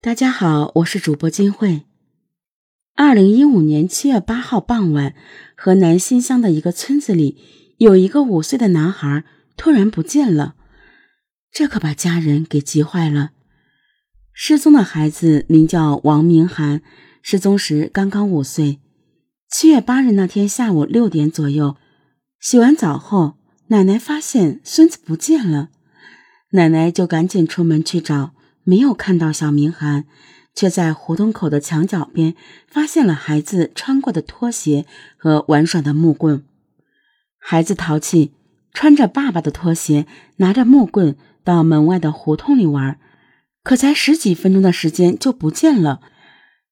大家好，我是主播金慧。二零一五年七月八号傍晚，河南新乡的一个村子里，有一个五岁的男孩突然不见了，这可把家人给急坏了。失踪的孩子名叫王明涵，失踪时刚刚五岁。七月八日那天下午六点左右，洗完澡后，奶奶发现孙子不见了，奶奶就赶紧出门去找。没有看到小明涵，却在胡同口的墙角边发现了孩子穿过的拖鞋和玩耍的木棍。孩子淘气，穿着爸爸的拖鞋，拿着木棍到门外的胡同里玩，可才十几分钟的时间就不见了。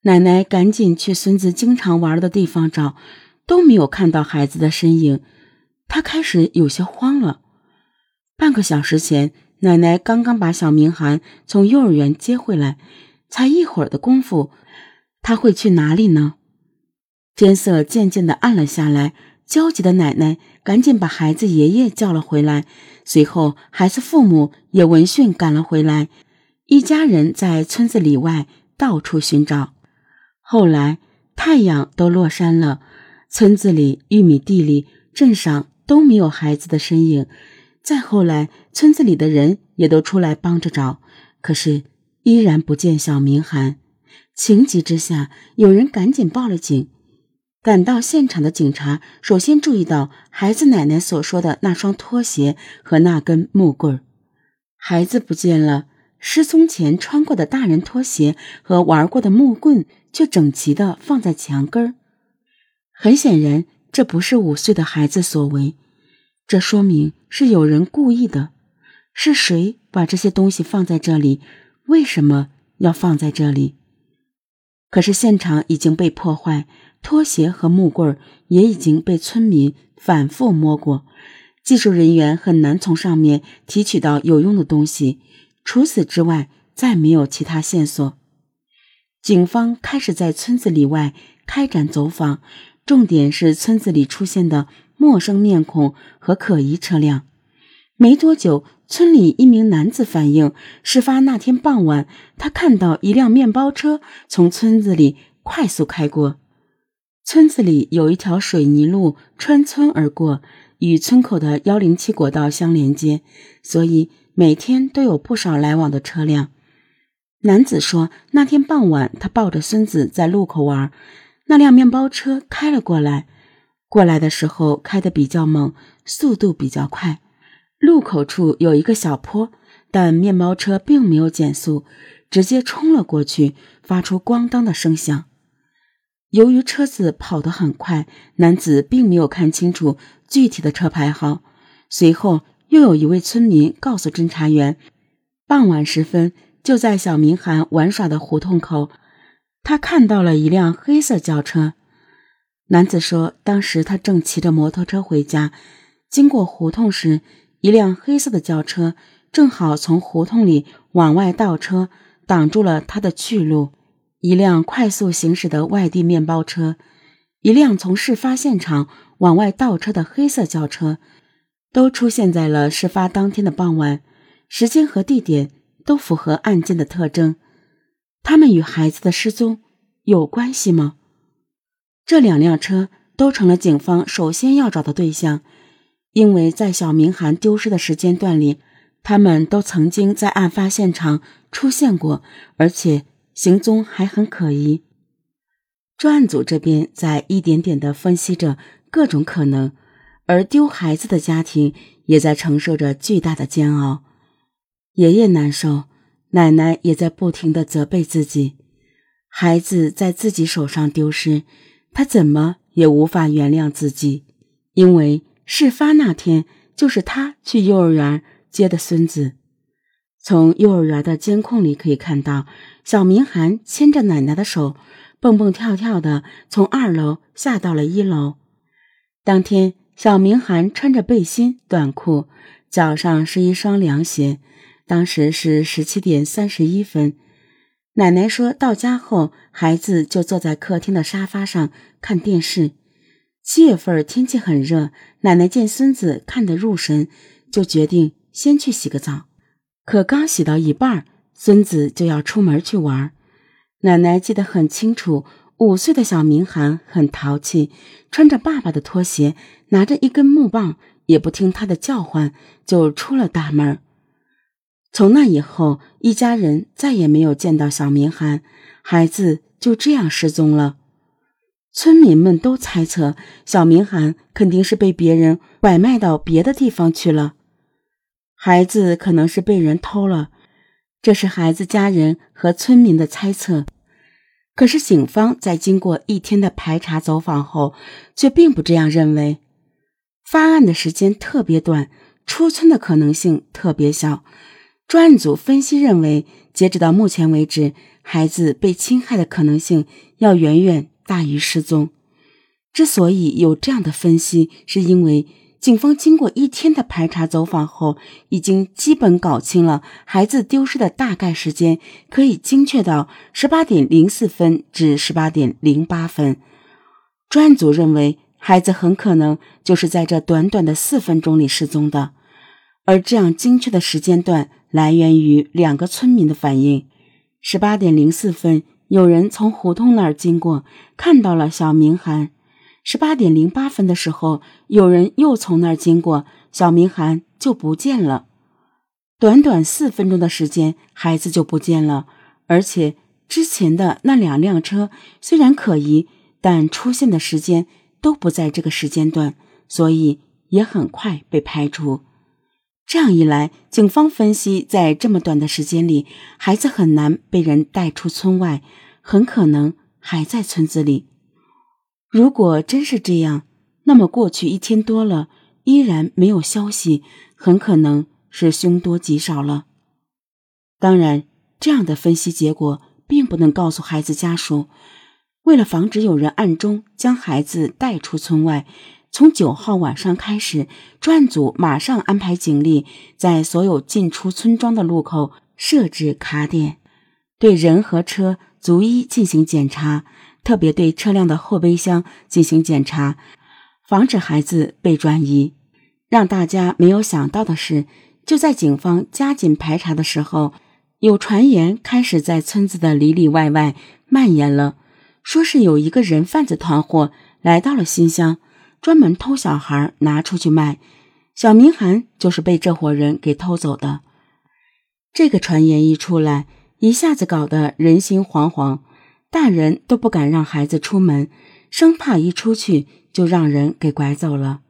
奶奶赶紧去孙子经常玩的地方找，都没有看到孩子的身影。她开始有些慌了。半个小时前。奶奶刚刚把小明涵从幼儿园接回来，才一会儿的功夫，他会去哪里呢？天色渐渐的暗了下来，焦急的奶奶赶紧把孩子爷爷叫了回来，随后孩子父母也闻讯赶了回来，一家人在村子里外到处寻找。后来太阳都落山了，村子里、玉米地里、镇上都没有孩子的身影。再后来，村子里的人也都出来帮着找，可是依然不见小明涵。情急之下，有人赶紧报了警。赶到现场的警察首先注意到孩子奶奶所说的那双拖鞋和那根木棍孩子不见了，失踪前穿过的大人拖鞋和玩过的木棍却整齐地放在墙根儿。很显然，这不是五岁的孩子所为。这说明是有人故意的，是谁把这些东西放在这里？为什么要放在这里？可是现场已经被破坏，拖鞋和木棍也已经被村民反复摸过，技术人员很难从上面提取到有用的东西。除此之外，再没有其他线索。警方开始在村子里外开展走访，重点是村子里出现的。陌生面孔和可疑车辆。没多久，村里一名男子反映，事发那天傍晚，他看到一辆面包车从村子里快速开过。村子里有一条水泥路穿村而过，与村口的幺零七国道相连接，所以每天都有不少来往的车辆。男子说，那天傍晚，他抱着孙子在路口玩，那辆面包车开了过来。过来的时候开得比较猛，速度比较快。路口处有一个小坡，但面包车并没有减速，直接冲了过去，发出咣当的声响。由于车子跑得很快，男子并没有看清楚具体的车牌号。随后又有一位村民告诉侦查员，傍晚时分，就在小明涵玩耍的胡同口，他看到了一辆黑色轿车。男子说，当时他正骑着摩托车回家，经过胡同时，一辆黑色的轿车正好从胡同里往外倒车，挡住了他的去路。一辆快速行驶的外地面包车，一辆从事发现场往外倒车的黑色轿车，都出现在了事发当天的傍晚，时间和地点都符合案件的特征。他们与孩子的失踪有关系吗？这两辆车都成了警方首先要找的对象，因为在小明涵丢失的时间段里，他们都曾经在案发现场出现过，而且行踪还很可疑。专案组这边在一点点的分析着各种可能，而丢孩子的家庭也在承受着巨大的煎熬。爷爷难受，奶奶也在不停的责备自己，孩子在自己手上丢失。他怎么也无法原谅自己，因为事发那天就是他去幼儿园接的孙子。从幼儿园的监控里可以看到，小明涵牵着奶奶的手，蹦蹦跳跳的从二楼下到了一楼。当天，小明涵穿着背心短裤，脚上是一双凉鞋。当时是十七点三十一分。奶奶说到家后，孩子就坐在客厅的沙发上看电视。七月份天气很热，奶奶见孙子看得入神，就决定先去洗个澡。可刚洗到一半，孙子就要出门去玩。奶奶记得很清楚，五岁的小明涵很淘气，穿着爸爸的拖鞋，拿着一根木棒，也不听他的叫唤，就出了大门。从那以后，一家人再也没有见到小明涵，孩子就这样失踪了。村民们都猜测，小明涵肯定是被别人拐卖到别的地方去了，孩子可能是被人偷了。这是孩子家人和村民的猜测。可是警方在经过一天的排查走访后，却并不这样认为。发案的时间特别短，出村的可能性特别小。专案组分析认为，截止到目前为止，孩子被侵害的可能性要远远。大于失踪。之所以有这样的分析，是因为警方经过一天的排查走访后，已经基本搞清了孩子丢失的大概时间，可以精确到十八点零四分至十八点零八分。专案组认为，孩子很可能就是在这短短的四分钟里失踪的。而这样精确的时间段来源于两个村民的反应：十八点零四分。有人从胡同那儿经过，看到了小明涵。十八点零八分的时候，有人又从那儿经过，小明涵就不见了。短短四分钟的时间，孩子就不见了。而且之前的那两辆车虽然可疑，但出现的时间都不在这个时间段，所以也很快被排除。这样一来，警方分析，在这么短的时间里，孩子很难被人带出村外，很可能还在村子里。如果真是这样，那么过去一天多了，依然没有消息，很可能是凶多吉少了。当然，这样的分析结果并不能告诉孩子家属，为了防止有人暗中将孩子带出村外。从九号晚上开始，专案组马上安排警力在所有进出村庄的路口设置卡点，对人和车逐一进行检查，特别对车辆的后备箱进行检查，防止孩子被转移。让大家没有想到的是，就在警方加紧排查的时候，有传言开始在村子的里里外外蔓延了，说是有一个人贩子团伙来到了新乡。专门偷小孩拿出去卖，小明涵就是被这伙人给偷走的。这个传言一出来，一下子搞得人心惶惶，大人都不敢让孩子出门，生怕一出去就让人给拐走了。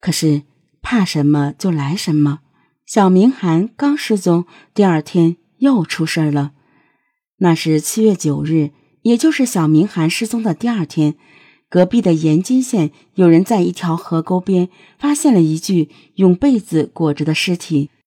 可是怕什么就来什么，小明涵刚失踪，第二天又出事了。那是七月九日，也就是小明涵失踪的第二天。隔壁的延津县有人在一条河沟边发现了一具用被子裹着的尸体，